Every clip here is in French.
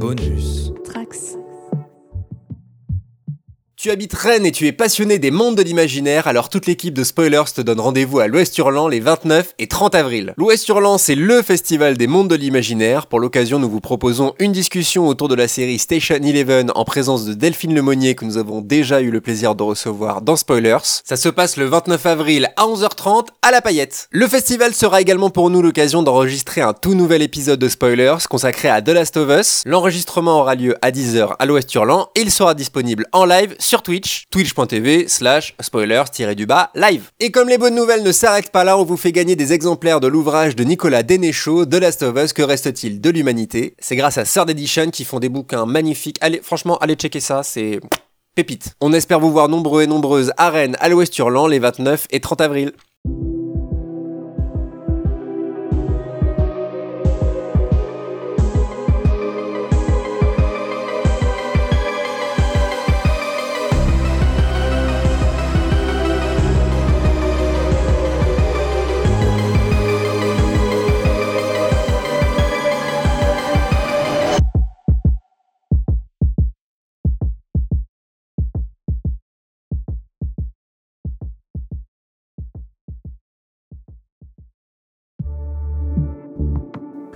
Bonus. Tu habites Rennes et tu es passionné des mondes de l'imaginaire, alors toute l'équipe de Spoilers te donne rendez-vous à l'Ouest Hurlant les 29 et 30 avril. L'Ouest Hurlant, c'est le festival des mondes de l'imaginaire. Pour l'occasion, nous vous proposons une discussion autour de la série Station Eleven en présence de Delphine Lemonnier que nous avons déjà eu le plaisir de recevoir dans Spoilers. Ça se passe le 29 avril à 11h30 à la Paillette. Le festival sera également pour nous l'occasion d'enregistrer un tout nouvel épisode de Spoilers consacré à The Last of Us. L'enregistrement aura lieu à 10h à l'Ouest Hurlant et il sera disponible en live sur Twitch, twitch.tv slash spoilers-du-bas live. Et comme les bonnes nouvelles ne s'arrêtent pas là, on vous fait gagner des exemplaires de l'ouvrage de Nicolas Denéchaud, The Last of Us, que reste-t-il de l'humanité? C'est grâce à Third Edition qui font des bouquins magnifiques. Allez, franchement, allez checker ça, c'est pépite. On espère vous voir nombreux et nombreuses à Rennes, à l'Ouest Hurlant, les 29 et 30 avril.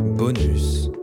Bonus.